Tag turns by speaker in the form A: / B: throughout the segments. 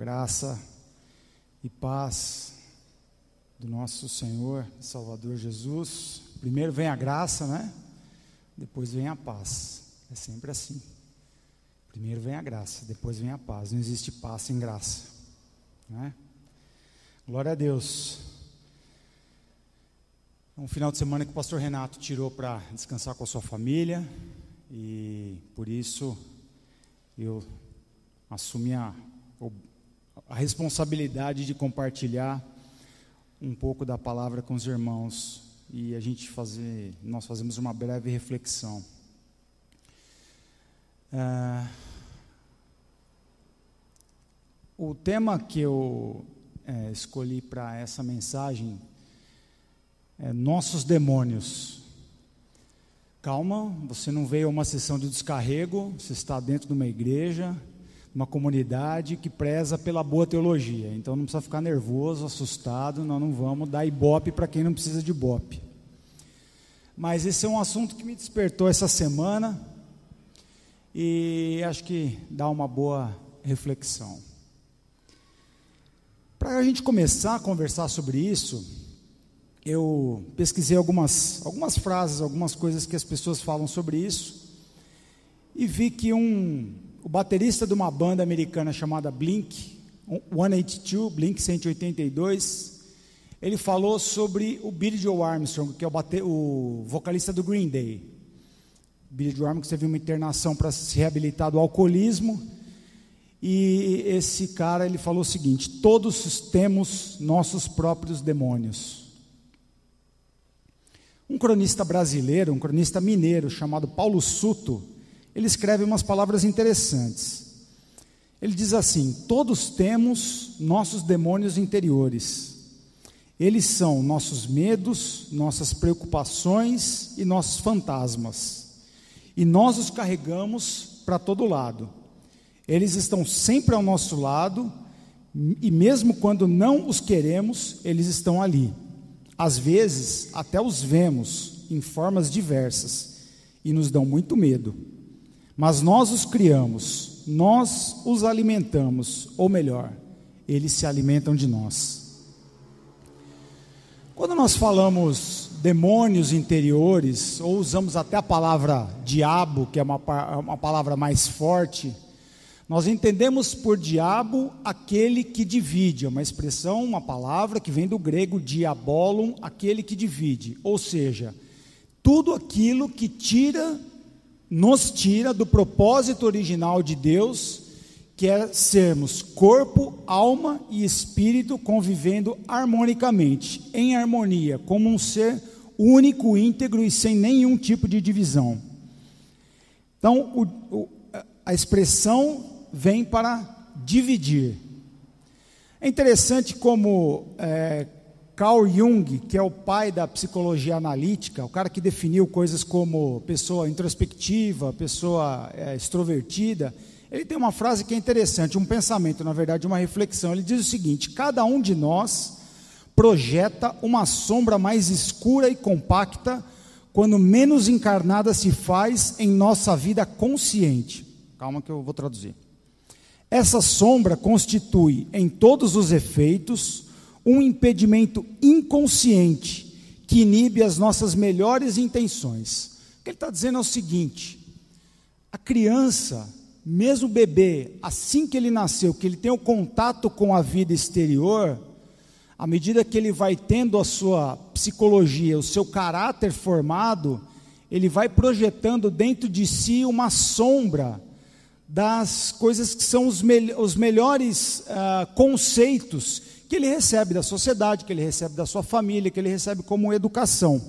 A: Graça e paz do nosso Senhor e Salvador Jesus. Primeiro vem a graça, né? Depois vem a paz. É sempre assim. Primeiro vem a graça, depois vem a paz. Não existe paz sem graça, né? Glória a Deus. É um final de semana que o pastor Renato tirou para descansar com a sua família e por isso eu assumi a, a responsabilidade de compartilhar um pouco da palavra com os irmãos e a gente fazer, nós fazemos uma breve reflexão. É, o tema que eu é, escolhi para essa mensagem é nossos demônios. Calma, você não veio a uma sessão de descarrego, você está dentro de uma igreja, uma comunidade que preza pela boa teologia. Então não precisa ficar nervoso, assustado, nós não vamos dar ibope para quem não precisa de ibope. Mas esse é um assunto que me despertou essa semana e acho que dá uma boa reflexão. Para a gente começar a conversar sobre isso, eu pesquisei algumas, algumas frases, algumas coisas que as pessoas falam sobre isso, e vi que um, o baterista de uma banda americana chamada Blink 182, Blink 182, ele falou sobre o Billy Joe Armstrong, que é o, bate, o vocalista do Green Day. Billy Joe Armstrong teve uma internação para se reabilitar do alcoolismo, e esse cara ele falou o seguinte: todos temos nossos próprios demônios. Um cronista brasileiro, um cronista mineiro chamado Paulo Suto, ele escreve umas palavras interessantes. Ele diz assim: Todos temos nossos demônios interiores. Eles são nossos medos, nossas preocupações e nossos fantasmas. E nós os carregamos para todo lado. Eles estão sempre ao nosso lado e mesmo quando não os queremos, eles estão ali. Às vezes, até os vemos em formas diversas e nos dão muito medo. Mas nós os criamos, nós os alimentamos, ou melhor, eles se alimentam de nós. Quando nós falamos demônios interiores, ou usamos até a palavra diabo, que é uma, uma palavra mais forte, nós entendemos por diabo aquele que divide, é uma expressão, uma palavra que vem do grego diabolum, aquele que divide, ou seja, tudo aquilo que tira nos tira do propósito original de Deus, que é sermos corpo, alma e espírito convivendo harmonicamente, em harmonia, como um ser único, íntegro e sem nenhum tipo de divisão. Então, o, o, a expressão vem para dividir. É interessante como é, Carl Jung, que é o pai da psicologia analítica, o cara que definiu coisas como pessoa introspectiva, pessoa é, extrovertida, ele tem uma frase que é interessante, um pensamento, na verdade, uma reflexão. Ele diz o seguinte: cada um de nós projeta uma sombra mais escura e compacta quando menos encarnada se faz em nossa vida consciente. Calma que eu vou traduzir. Essa sombra constitui, em todos os efeitos, um impedimento inconsciente que inibe as nossas melhores intenções. O que ele está dizendo é o seguinte: a criança, mesmo o bebê, assim que ele nasceu, que ele tem o contato com a vida exterior, à medida que ele vai tendo a sua psicologia, o seu caráter formado, ele vai projetando dentro de si uma sombra das coisas que são os, me os melhores uh, conceitos que ele recebe da sociedade, que ele recebe da sua família, que ele recebe como educação.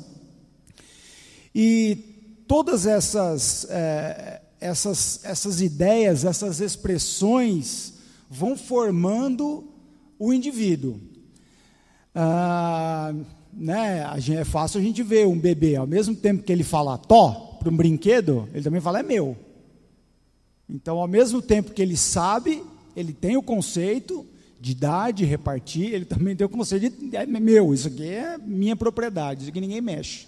A: E todas essas, é, essas, essas ideias, essas expressões vão formando o indivíduo. Ah, né, é fácil a gente ver um bebê, ao mesmo tempo que ele fala tó para um brinquedo, ele também fala é meu. Então, ao mesmo tempo que ele sabe, ele tem o conceito, de dar, de repartir, ele também tem o conceito de é meu, isso aqui é minha propriedade, isso aqui ninguém mexe.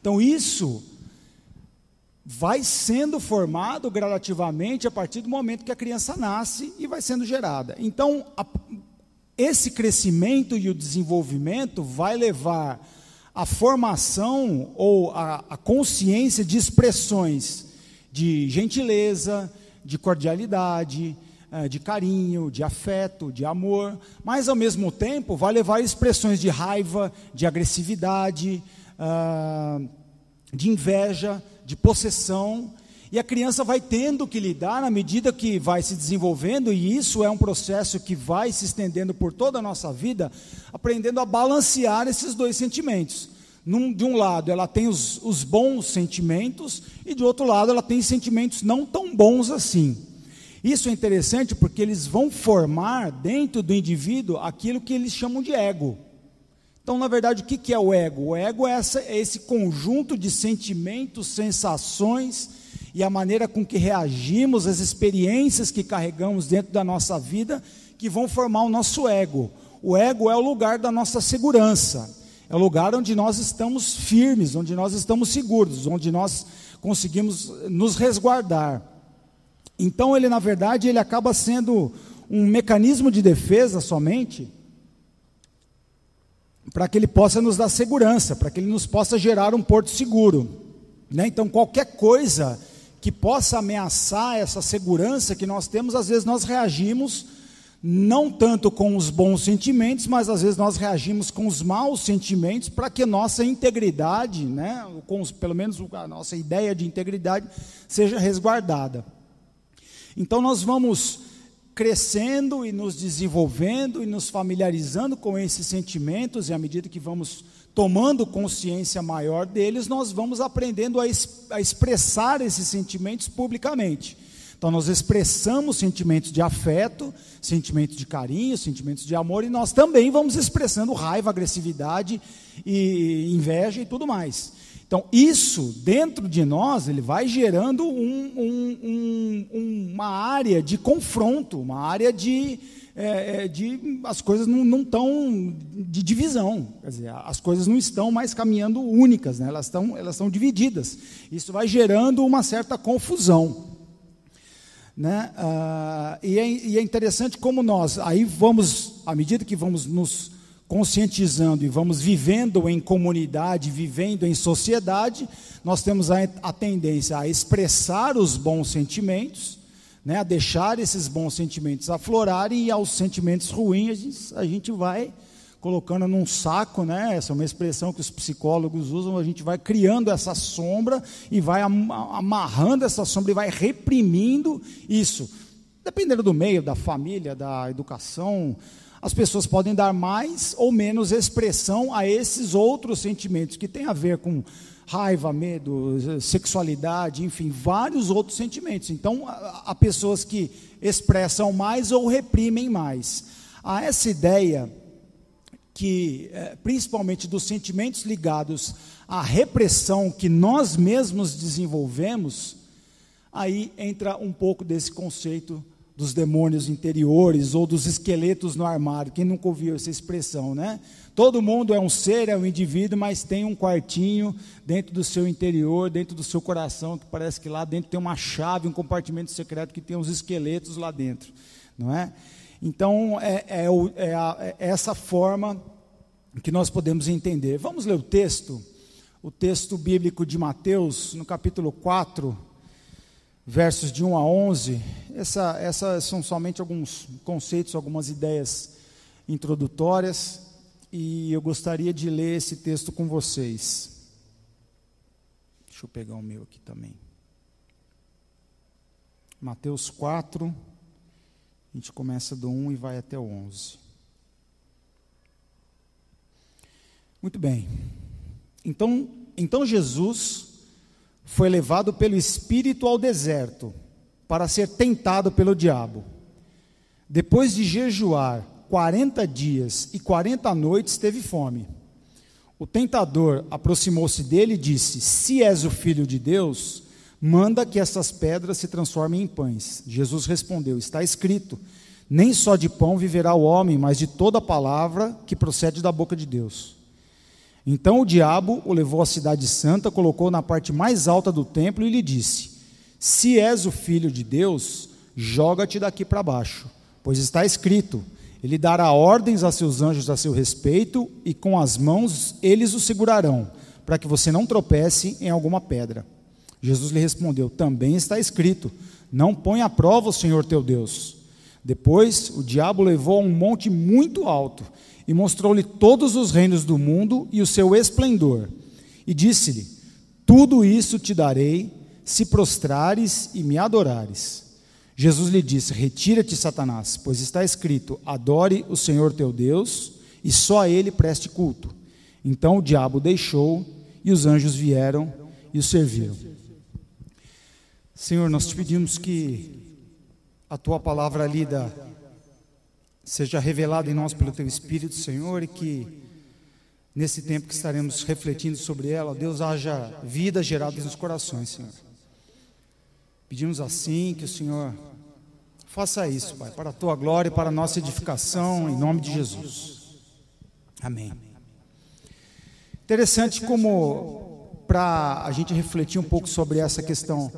A: Então isso vai sendo formado gradativamente a partir do momento que a criança nasce e vai sendo gerada. Então, a, esse crescimento e o desenvolvimento vai levar a formação ou a, a consciência de expressões de gentileza, de cordialidade, de carinho, de afeto, de amor, mas ao mesmo tempo vai levar expressões de raiva, de agressividade, ah, de inveja, de possessão, e a criança vai tendo que lidar na medida que vai se desenvolvendo, e isso é um processo que vai se estendendo por toda a nossa vida, aprendendo a balancear esses dois sentimentos. Num, de um lado, ela tem os, os bons sentimentos, e de outro lado, ela tem sentimentos não tão bons assim. Isso é interessante porque eles vão formar dentro do indivíduo aquilo que eles chamam de ego. Então, na verdade, o que é o ego? O ego é, essa, é esse conjunto de sentimentos, sensações e a maneira com que reagimos, as experiências que carregamos dentro da nossa vida, que vão formar o nosso ego. O ego é o lugar da nossa segurança, é o lugar onde nós estamos firmes, onde nós estamos seguros, onde nós conseguimos nos resguardar. Então, ele, na verdade, ele acaba sendo um mecanismo de defesa somente para que ele possa nos dar segurança, para que ele nos possa gerar um porto seguro. Né? Então, qualquer coisa que possa ameaçar essa segurança que nós temos, às vezes nós reagimos não tanto com os bons sentimentos, mas às vezes nós reagimos com os maus sentimentos para que nossa integridade, né, com os, pelo menos a nossa ideia de integridade, seja resguardada. Então nós vamos crescendo e nos desenvolvendo e nos familiarizando com esses sentimentos, e à medida que vamos tomando consciência maior deles, nós vamos aprendendo a, es a expressar esses sentimentos publicamente. Então, nós expressamos sentimentos de afeto, sentimentos de carinho, sentimentos de amor, e nós também vamos expressando raiva, agressividade e inveja e tudo mais. Então, isso dentro de nós, ele vai gerando um, um, um, uma área de confronto, uma área de, é, é, de as coisas não estão de divisão, quer dizer, as coisas não estão mais caminhando únicas, né? elas estão elas divididas. Isso vai gerando uma certa confusão. Né? Ah, e, é, e é interessante como nós, aí vamos, à medida que vamos nos conscientizando e vamos vivendo em comunidade, vivendo em sociedade, nós temos a, a tendência a expressar os bons sentimentos, né, a deixar esses bons sentimentos aflorarem e aos sentimentos ruins a gente, a gente vai colocando num saco, né? Essa é uma expressão que os psicólogos usam. A gente vai criando essa sombra e vai amarrando essa sombra e vai reprimindo isso. Dependendo do meio, da família, da educação, as pessoas podem dar mais ou menos expressão a esses outros sentimentos que têm a ver com raiva, medo, sexualidade, enfim, vários outros sentimentos. Então, há pessoas que expressam mais ou reprimem mais. Há essa ideia que, é, principalmente dos sentimentos ligados à repressão que nós mesmos desenvolvemos, aí entra um pouco desse conceito dos demônios interiores ou dos esqueletos no armário. Quem nunca ouviu essa expressão, né? Todo mundo é um ser, é um indivíduo, mas tem um quartinho dentro do seu interior, dentro do seu coração, que parece que lá dentro tem uma chave, um compartimento secreto que tem uns esqueletos lá dentro, não é? Então, é, é, é, a, é essa forma que nós podemos entender. Vamos ler o texto, o texto bíblico de Mateus, no capítulo 4, versos de 1 a 11. Essa, essas são somente alguns conceitos, algumas ideias introdutórias e eu gostaria de ler esse texto com vocês. Deixa eu pegar o meu aqui também. Mateus 4, a gente começa do 1 e vai até o 11. Muito bem. Então, então Jesus foi levado pelo Espírito ao deserto para ser tentado pelo diabo. Depois de jejuar 40 dias e 40 noites teve fome. O tentador aproximou-se dele e disse: Se és o filho de Deus, manda que essas pedras se transformem em pães. Jesus respondeu: Está escrito: Nem só de pão viverá o homem, mas de toda palavra que procede da boca de Deus. Então o diabo o levou à cidade santa, colocou na parte mais alta do templo e lhe disse: Se és o filho de Deus, joga-te daqui para baixo, pois está escrito: Ele dará ordens a seus anjos a seu respeito, e com as mãos eles o segurarão, para que você não tropece em alguma pedra. Jesus lhe respondeu: Também está escrito: Não põe à prova o Senhor teu Deus. Depois o diabo levou a um monte muito alto e mostrou-lhe todos os reinos do mundo e o seu esplendor. E disse-lhe: Tudo isso te darei, se prostrares e me adorares. Jesus lhe disse: Retira-te, Satanás, pois está escrito: Adore o Senhor teu Deus e só a ele preste culto. Então o diabo deixou e os anjos vieram e o serviram. Senhor, nós te pedimos que a tua palavra lida seja revelada em nós pelo teu Espírito, Senhor, e que nesse tempo que estaremos refletindo sobre ela, Deus haja vida gerada nos corações, Senhor. Pedimos assim que o Senhor faça isso, Pai, para a tua glória e para a nossa edificação, em nome de Jesus. Amém. Interessante como para a gente refletir um pouco sobre essa questão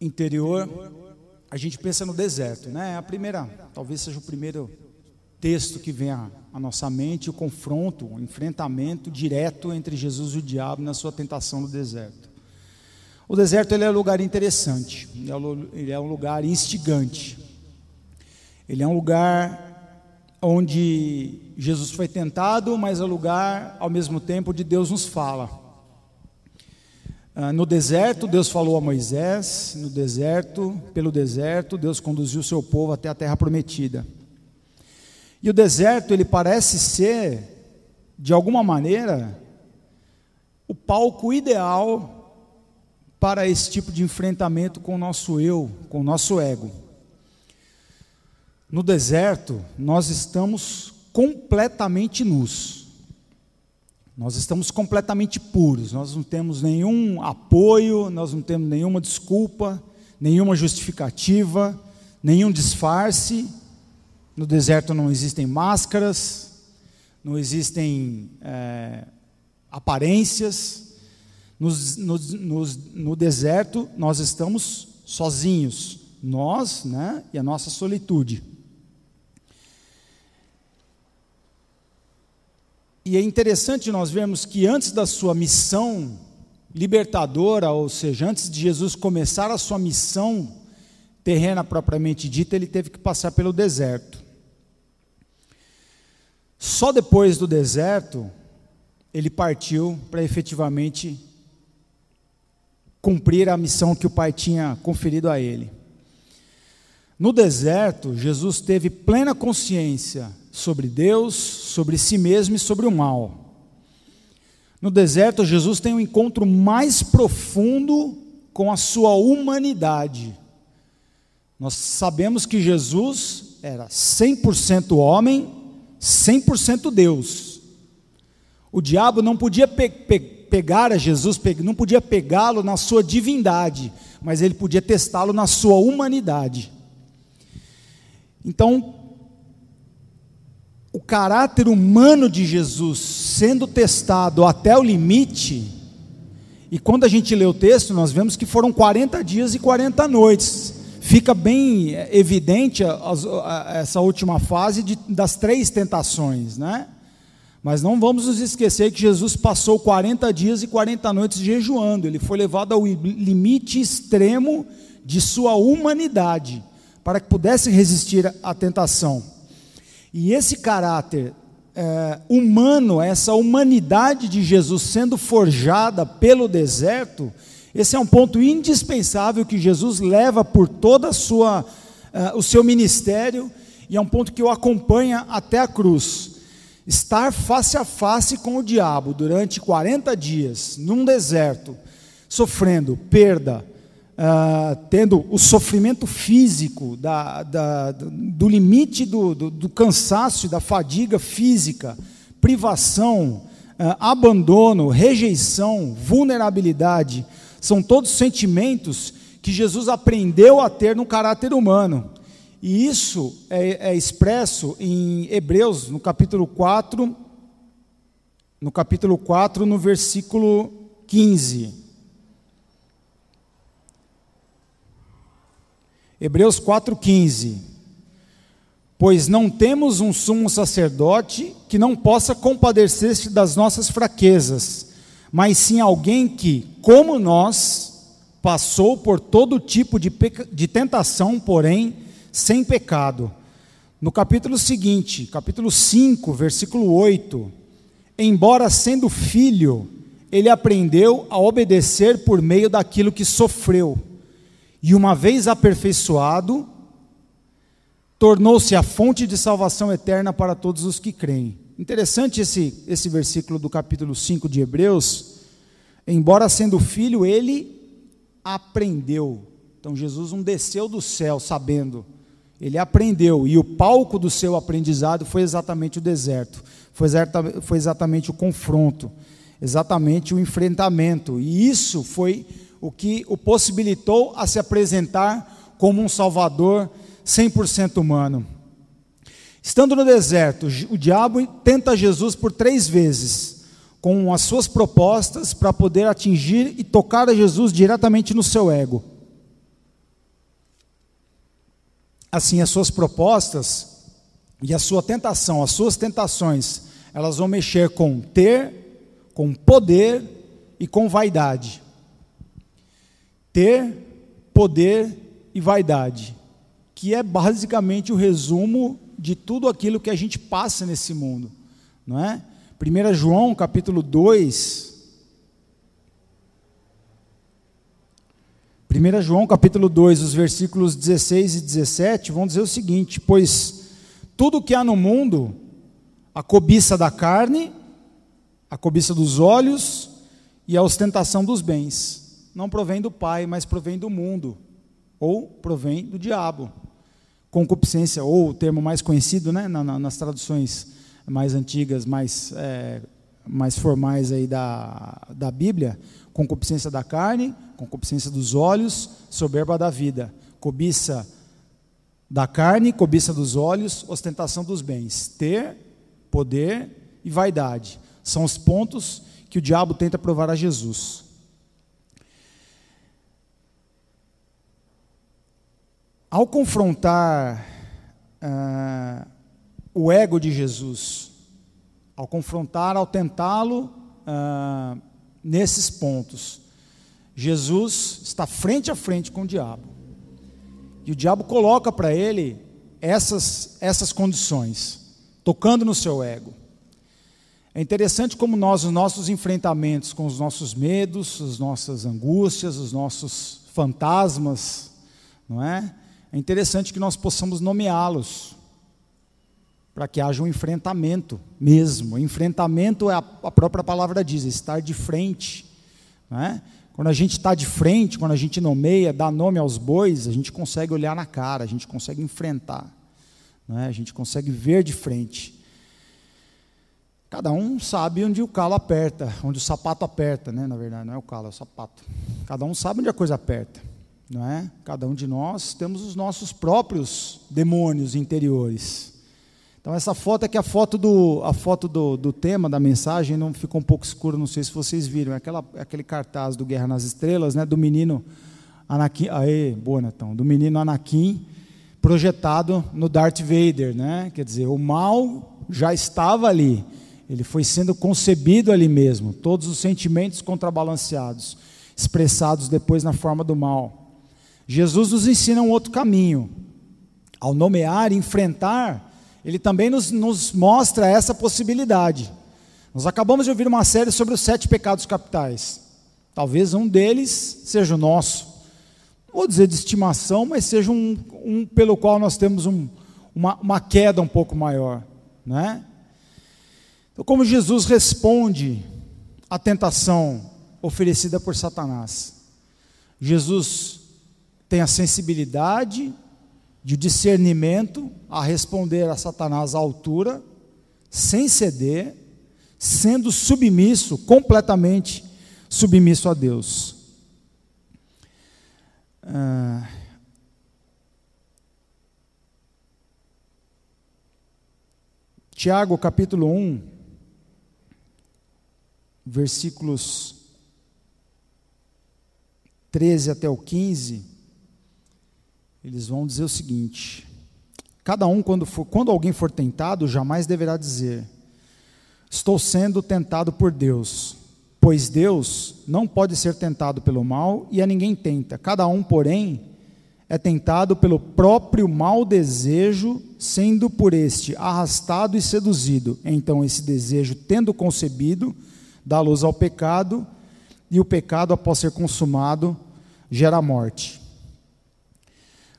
A: interior, a gente pensa no deserto, né? A primeira, talvez seja o primeiro texto que vem à, nossa mente, o confronto, o enfrentamento direto entre Jesus e o diabo na sua tentação no deserto. O deserto ele é um lugar interessante, ele é um lugar instigante. Ele é um lugar onde Jesus foi tentado, mas é um lugar ao mesmo tempo onde Deus nos fala. Ah, no deserto, Deus falou a Moisés, no deserto, pelo deserto, Deus conduziu o seu povo até a terra prometida. E o deserto, ele parece ser, de alguma maneira, o palco ideal para esse tipo de enfrentamento com o nosso eu, com o nosso ego. No deserto, nós estamos completamente nus. Nós estamos completamente puros, nós não temos nenhum apoio, nós não temos nenhuma desculpa, nenhuma justificativa, nenhum disfarce. No deserto não existem máscaras, não existem é, aparências. Nos, nos, nos, no deserto nós estamos sozinhos, nós né, e a nossa solitude. E é interessante nós vermos que antes da sua missão libertadora, ou seja, antes de Jesus começar a sua missão terrena propriamente dita, ele teve que passar pelo deserto. Só depois do deserto, ele partiu para efetivamente cumprir a missão que o Pai tinha conferido a ele. No deserto, Jesus teve plena consciência sobre Deus, sobre si mesmo e sobre o mal. No deserto, Jesus tem um encontro mais profundo com a sua humanidade. Nós sabemos que Jesus era 100% homem, 100% Deus. O diabo não podia pe pe pegar a Jesus, não podia pegá-lo na sua divindade, mas ele podia testá-lo na sua humanidade. Então, o caráter humano de Jesus sendo testado até o limite, e quando a gente lê o texto, nós vemos que foram 40 dias e 40 noites. Fica bem evidente essa última fase das três tentações, né? Mas não vamos nos esquecer que Jesus passou 40 dias e 40 noites jejuando, ele foi levado ao limite extremo de sua humanidade, para que pudesse resistir à tentação. E esse caráter é, humano, essa humanidade de Jesus sendo forjada pelo deserto, esse é um ponto indispensável que Jesus leva por toda a sua, uh, o seu ministério e é um ponto que o acompanha até a cruz. Estar face a face com o diabo durante 40 dias, num deserto, sofrendo perda, uh, tendo o sofrimento físico, da, da, do limite do, do, do cansaço, da fadiga física, privação, uh, abandono, rejeição, vulnerabilidade, são todos sentimentos que Jesus aprendeu a ter no caráter humano. E isso é, é expresso em Hebreus, no capítulo 4, no capítulo 4, no versículo 15. Hebreus 4,15. Pois não temos um sumo sacerdote que não possa compadecer-se das nossas fraquezas, mas sim alguém que, como nós, passou por todo tipo de, de tentação, porém sem pecado. No capítulo seguinte, capítulo 5, versículo 8: Embora sendo filho, ele aprendeu a obedecer por meio daquilo que sofreu, e uma vez aperfeiçoado, tornou-se a fonte de salvação eterna para todos os que creem. Interessante esse, esse versículo do capítulo 5 de Hebreus. Embora sendo filho, ele aprendeu. Então Jesus não desceu do céu sabendo, ele aprendeu, e o palco do seu aprendizado foi exatamente o deserto, foi, foi exatamente o confronto, exatamente o enfrentamento, e isso foi o que o possibilitou a se apresentar como um Salvador 100% humano. Estando no deserto, o diabo tenta Jesus por três vezes, com as suas propostas para poder atingir e tocar a Jesus diretamente no seu ego. Assim, as suas propostas e a sua tentação, as suas tentações, elas vão mexer com ter, com poder e com vaidade. Ter, poder e vaidade que é basicamente o resumo de tudo aquilo que a gente passa nesse mundo, não é? 1 João capítulo 2 1 João capítulo 2, os versículos 16 e 17 vão dizer o seguinte: Pois tudo que há no mundo, a cobiça da carne, a cobiça dos olhos e a ostentação dos bens, não provém do Pai, mas provém do mundo, ou provém do diabo concupiscência, ou o termo mais conhecido né, na, na, nas traduções mais antigas, mais, é, mais formais aí da, da Bíblia, concupiscência da carne, concupiscência dos olhos, soberba da vida, cobiça da carne, cobiça dos olhos, ostentação dos bens, ter, poder e vaidade. São os pontos que o diabo tenta provar a Jesus. Ao confrontar uh, o ego de Jesus, ao confrontar, ao tentá-lo uh, nesses pontos, Jesus está frente a frente com o diabo. E o diabo coloca para ele essas, essas condições, tocando no seu ego. É interessante como nós, os nossos enfrentamentos com os nossos medos, as nossas angústias, os nossos fantasmas, não é? É interessante que nós possamos nomeá-los, para que haja um enfrentamento mesmo. Enfrentamento é a, própria palavra diz, estar de frente. Né? Quando a gente está de frente, quando a gente nomeia, dá nome aos bois, a gente consegue olhar na cara, a gente consegue enfrentar, né? a gente consegue ver de frente. Cada um sabe onde o calo aperta, onde o sapato aperta, né? na verdade, não é o calo, é o sapato. Cada um sabe onde a coisa aperta não é? Cada um de nós temos os nossos próprios demônios interiores. Então essa foto aqui, a foto do, a foto do, do tema da mensagem não ficou um pouco escuro, não sei se vocês viram, é aquela, é aquele cartaz do Guerra nas Estrelas, né? Do menino Anakin, aê, boa Netão, do menino Anakin projetado no Darth Vader, né? Quer dizer, o mal já estava ali, ele foi sendo concebido ali mesmo, todos os sentimentos contrabalanceados, expressados depois na forma do mal. Jesus nos ensina um outro caminho. Ao nomear, enfrentar, ele também nos, nos mostra essa possibilidade. Nós acabamos de ouvir uma série sobre os sete pecados capitais. Talvez um deles seja o nosso. Não vou dizer de estimação, mas seja um, um pelo qual nós temos um, uma, uma, queda um pouco maior. Né? Então, como Jesus responde à tentação oferecida por Satanás? Jesus tem a sensibilidade de discernimento a responder a Satanás à altura, sem ceder, sendo submisso, completamente submisso a Deus. Ah, Tiago capítulo 1, versículos 13 até o 15, eles vão dizer o seguinte: Cada um, quando, for, quando alguém for tentado, jamais deverá dizer: Estou sendo tentado por Deus. Pois Deus não pode ser tentado pelo mal e a ninguém tenta. Cada um, porém, é tentado pelo próprio mau desejo, sendo por este arrastado e seduzido. Então, esse desejo, tendo concebido, dá luz ao pecado, e o pecado, após ser consumado, gera morte.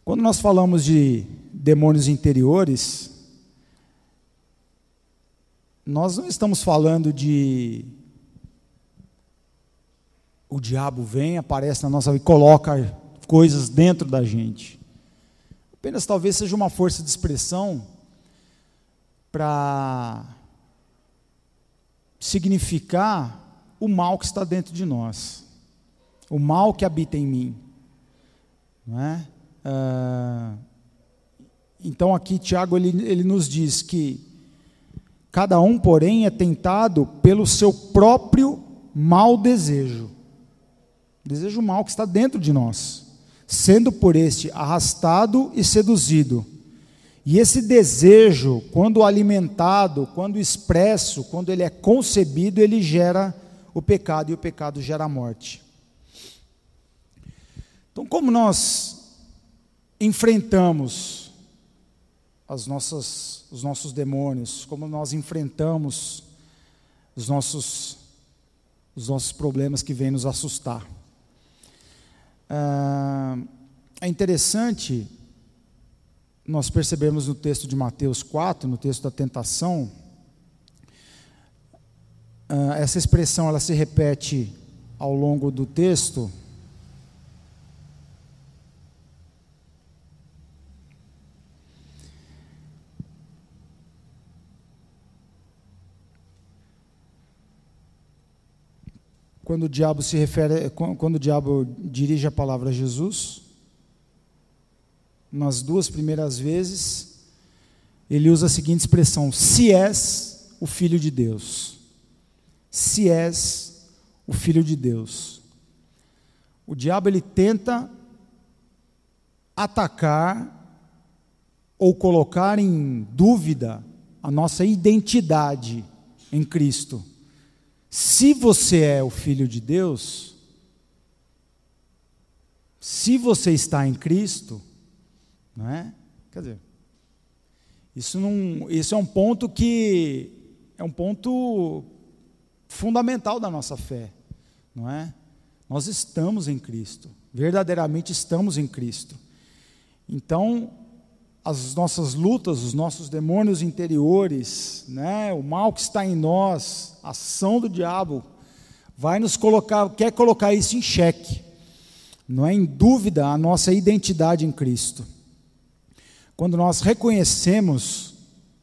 A: Quando nós falamos de demônios interiores, nós não estamos falando de o diabo vem, aparece na nossa vida e coloca coisas dentro da gente. Apenas talvez seja uma força de expressão para significar o mal que está dentro de nós, o mal que habita em mim. Não é? Ah, então aqui Tiago ele, ele nos diz que cada um, porém, é tentado pelo seu próprio mau desejo. Desejo mal que está dentro de nós, sendo por este arrastado e seduzido. E esse desejo, quando alimentado, quando expresso, quando ele é concebido, ele gera o pecado e o pecado gera a morte. Então, como nós enfrentamos as nossas, os nossos demônios, como nós enfrentamos os nossos, os nossos problemas que vêm nos assustar? Ah, é interessante nós percebemos no texto de Mateus 4, no texto da tentação, ah, essa expressão ela se repete ao longo do texto. Quando o diabo se refere, quando o diabo dirige a palavra a Jesus, nas duas primeiras vezes, ele usa a seguinte expressão: se és o filho de Deus. Se és o filho de Deus. O diabo ele tenta atacar ou colocar em dúvida a nossa identidade em Cristo. Se você é o filho de Deus, se você está em Cristo, não é? Quer dizer, isso, não, isso é um ponto que é um ponto fundamental da nossa fé, não é? Nós estamos em Cristo, verdadeiramente estamos em Cristo. Então, as nossas lutas, os nossos demônios interiores, né, o mal que está em nós, a ação do diabo, vai nos colocar, quer colocar isso em xeque. Não é em dúvida a nossa identidade em Cristo. Quando nós reconhecemos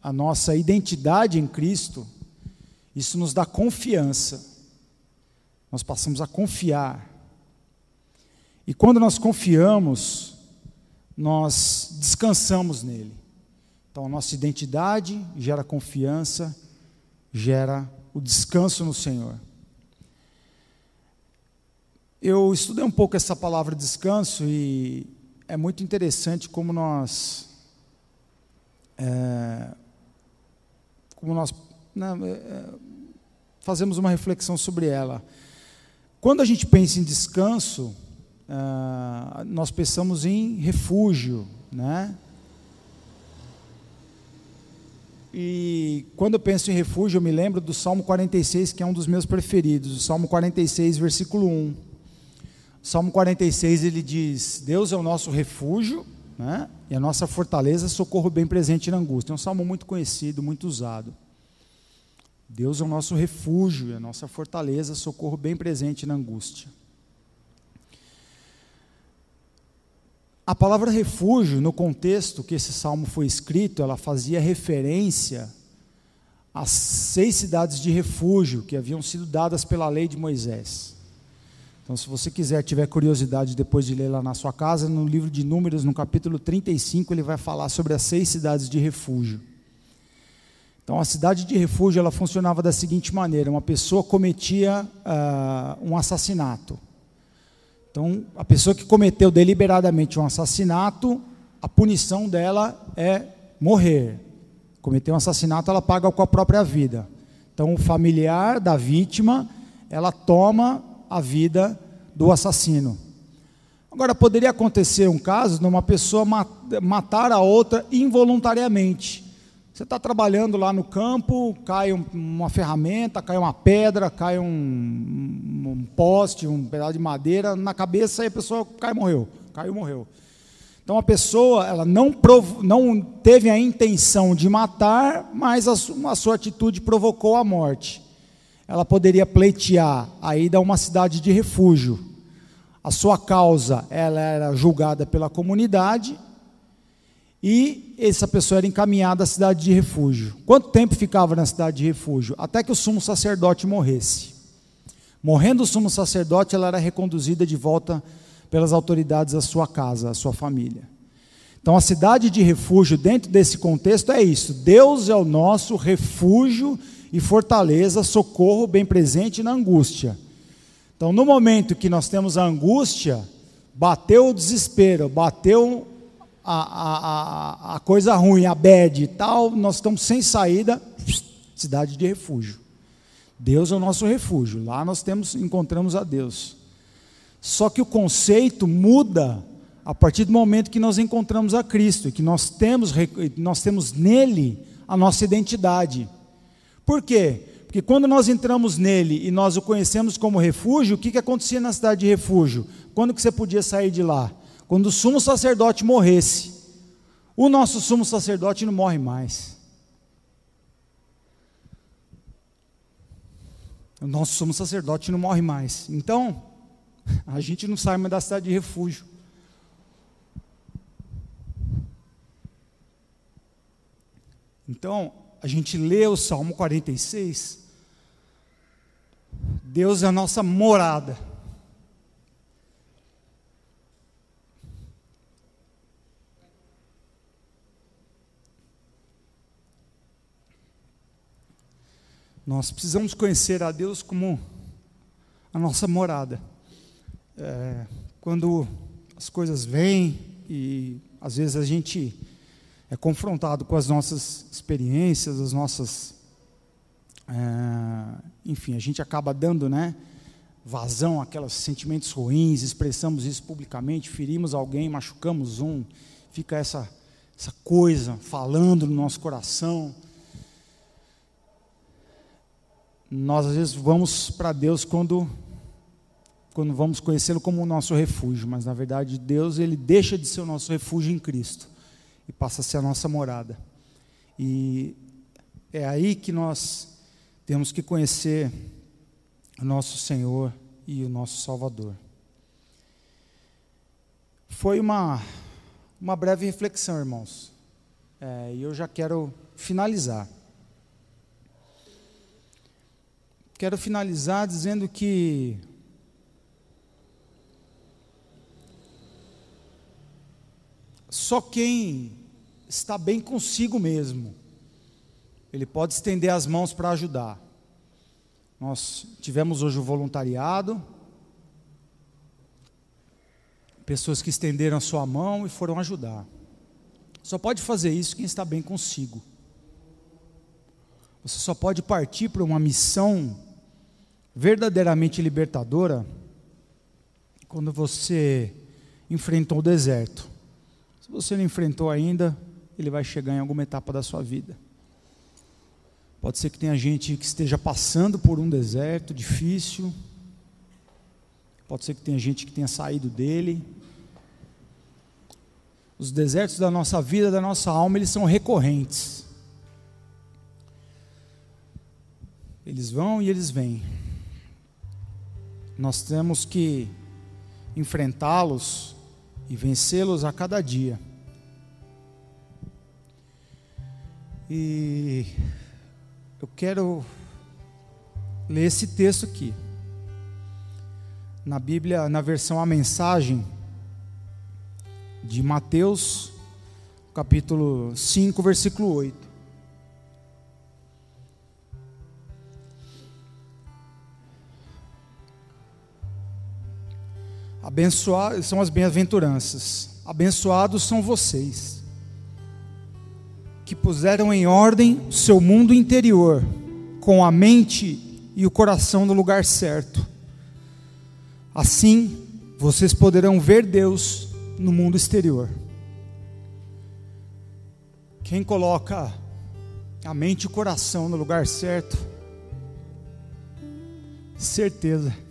A: a nossa identidade em Cristo, isso nos dá confiança. Nós passamos a confiar. E quando nós confiamos, nós descansamos nele. Então, a nossa identidade gera confiança, gera o descanso no Senhor. Eu estudei um pouco essa palavra descanso e é muito interessante como nós é, como nós né, é, fazemos uma reflexão sobre ela. Quando a gente pensa em descanso, ah, nós pensamos em refúgio, né? E quando eu penso em refúgio, eu me lembro do Salmo 46, que é um dos meus preferidos, o Salmo 46, versículo 1. O Salmo 46 ele diz: Deus é o nosso refúgio, né? E a nossa fortaleza, socorro bem presente na angústia. É um salmo muito conhecido, muito usado. Deus é o nosso refúgio, é a nossa fortaleza, socorro bem presente na angústia. A palavra refúgio, no contexto que esse salmo foi escrito, ela fazia referência às seis cidades de refúgio que haviam sido dadas pela lei de Moisés. Então, se você quiser, tiver curiosidade depois de ler lá na sua casa, no livro de Números, no capítulo 35, ele vai falar sobre as seis cidades de refúgio. Então, a cidade de refúgio ela funcionava da seguinte maneira: uma pessoa cometia uh, um assassinato. Então, a pessoa que cometeu deliberadamente um assassinato, a punição dela é morrer. Cometeu um assassinato, ela paga com a própria vida. Então, o familiar da vítima, ela toma a vida do assassino. Agora, poderia acontecer um caso de uma pessoa matar a outra involuntariamente. Você está trabalhando lá no campo, cai uma ferramenta, cai uma pedra, cai um, um, poste, um pedaço de madeira na cabeça e a pessoa cai e morreu. Caiu e morreu. Então a pessoa ela não, prov, não teve a intenção de matar, mas a, a sua atitude provocou a morte. Ela poderia pleitear a ida a uma cidade de refúgio. A sua causa ela era julgada pela comunidade e essa pessoa era encaminhada à cidade de refúgio. Quanto tempo ficava na cidade de refúgio? Até que o sumo sacerdote morresse. Morrendo o sumo sacerdote, ela era reconduzida de volta pelas autoridades à sua casa, à sua família. Então, a cidade de refúgio, dentro desse contexto, é isso: Deus é o nosso refúgio e fortaleza, socorro bem presente na angústia. Então, no momento que nós temos a angústia, bateu o desespero, bateu a, a, a, coisa ruim, a bad e tal, nós estamos sem saída, cidade de refúgio. Deus é o nosso refúgio. Lá nós temos, encontramos a Deus. Só que o conceito muda a partir do momento que nós encontramos a Cristo, que nós temos, nós temos nele a nossa identidade. Por quê? Porque quando nós entramos nele e nós o conhecemos como refúgio, o que, que acontecia na cidade de refúgio? Quando que você podia sair de lá? Quando o sumo sacerdote morresse, o nosso sumo sacerdote não morre mais. O nosso sumo sacerdote não morre mais. Então, a gente não sai mais da cidade de refúgio. Então, a gente lê o Salmo 46. Deus é a nossa morada. Nós precisamos conhecer a Deus como a nossa morada. É, quando as coisas vêm e às vezes a gente é confrontado com as nossas experiências, as nossas. É, enfim, a gente acaba dando né, vazão àqueles sentimentos ruins, expressamos isso publicamente, ferimos alguém, machucamos um, fica essa, essa coisa falando no nosso coração nós às vezes vamos para Deus quando quando vamos conhecê-lo como o nosso refúgio, mas na verdade Deus ele deixa de ser o nosso refúgio em Cristo e passa a ser a nossa morada. E é aí que nós temos que conhecer o nosso Senhor e o nosso Salvador. Foi uma, uma breve reflexão, irmãos, é, e eu já quero finalizar. Quero finalizar dizendo que só quem está bem consigo mesmo, ele pode estender as mãos para ajudar. Nós tivemos hoje o voluntariado, pessoas que estenderam a sua mão e foram ajudar. Só pode fazer isso quem está bem consigo. Você só pode partir para uma missão verdadeiramente libertadora quando você enfrentou o deserto. Se você não enfrentou ainda, ele vai chegar em alguma etapa da sua vida. Pode ser que tenha gente que esteja passando por um deserto difícil. Pode ser que tenha gente que tenha saído dele. Os desertos da nossa vida, da nossa alma, eles são recorrentes. Eles vão e eles vêm. Nós temos que enfrentá-los e vencê-los a cada dia. E eu quero ler esse texto aqui. Na Bíblia, na versão A Mensagem, de Mateus, capítulo 5, versículo 8. Abençoados são as bem-aventuranças. Abençoados são vocês que puseram em ordem o seu mundo interior, com a mente e o coração no lugar certo. Assim, vocês poderão ver Deus no mundo exterior. Quem coloca a mente e o coração no lugar certo, certeza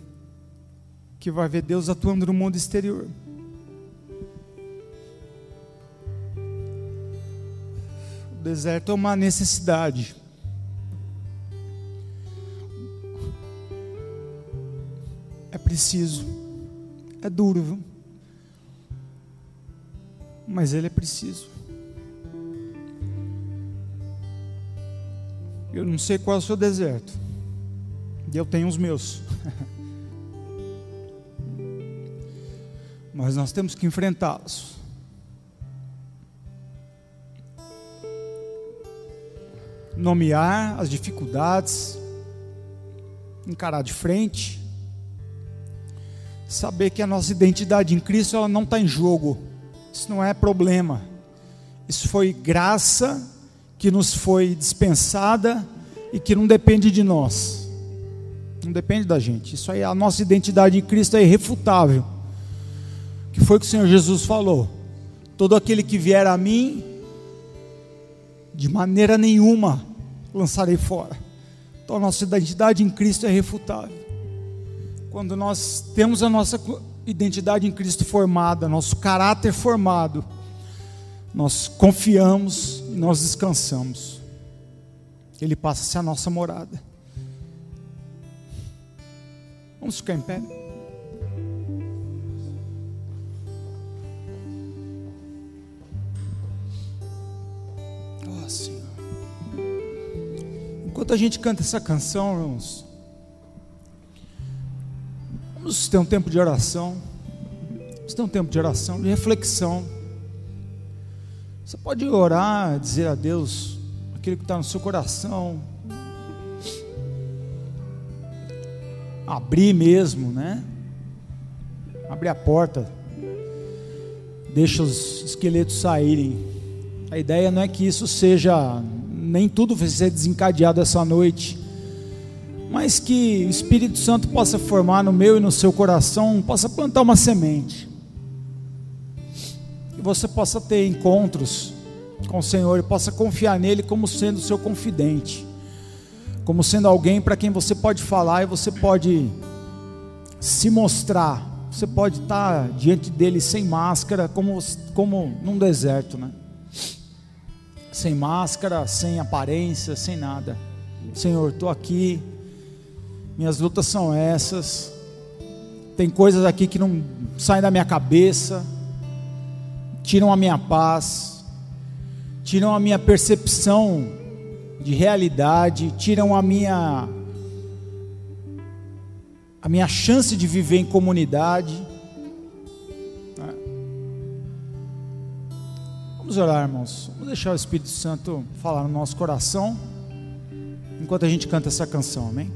A: que vai ver Deus atuando no mundo exterior. O deserto é uma necessidade. É preciso. É duro, viu? Mas ele é preciso. Eu não sei qual é o seu deserto. Eu tenho os meus. Mas nós temos que enfrentá-los. Nomear as dificuldades, encarar de frente, saber que a nossa identidade em Cristo ela não está em jogo. Isso não é problema. Isso foi graça que nos foi dispensada e que não depende de nós. Não depende da gente. Isso aí, a nossa identidade em Cristo é irrefutável. Que foi o que o Senhor Jesus falou: todo aquele que vier a mim, de maneira nenhuma lançarei fora. Então a nossa identidade em Cristo é irrefutável. Quando nós temos a nossa identidade em Cristo formada, nosso caráter formado, nós confiamos e nós descansamos. Ele passa a ser a nossa morada. Vamos ficar em pé. A gente canta essa canção, irmãos, vamos ter um tempo de oração. Vamos ter um tempo de oração, de reflexão. Você pode orar, dizer a Deus aquilo que está no seu coração. Abrir mesmo, né? Abrir a porta. Deixa os esqueletos saírem. A ideia não é que isso seja, nem tudo vai ser desencadeado essa noite, mas que o Espírito Santo possa formar no meu e no seu coração, possa plantar uma semente você possa ter encontros com o Senhor e possa confiar nele como sendo seu confidente, como sendo alguém para quem você pode falar e você pode se mostrar, você pode estar diante dele sem máscara, como, como num deserto, né? Sem máscara, sem aparência, sem nada. Senhor, estou aqui, minhas lutas são essas, tem coisas aqui que não saem da minha cabeça tiram a minha paz, tiram a minha percepção de realidade, tiram a minha a minha chance de viver em comunidade. Vamos orar, irmãos. Vamos deixar o Espírito Santo falar no nosso coração enquanto a gente canta essa canção, amém?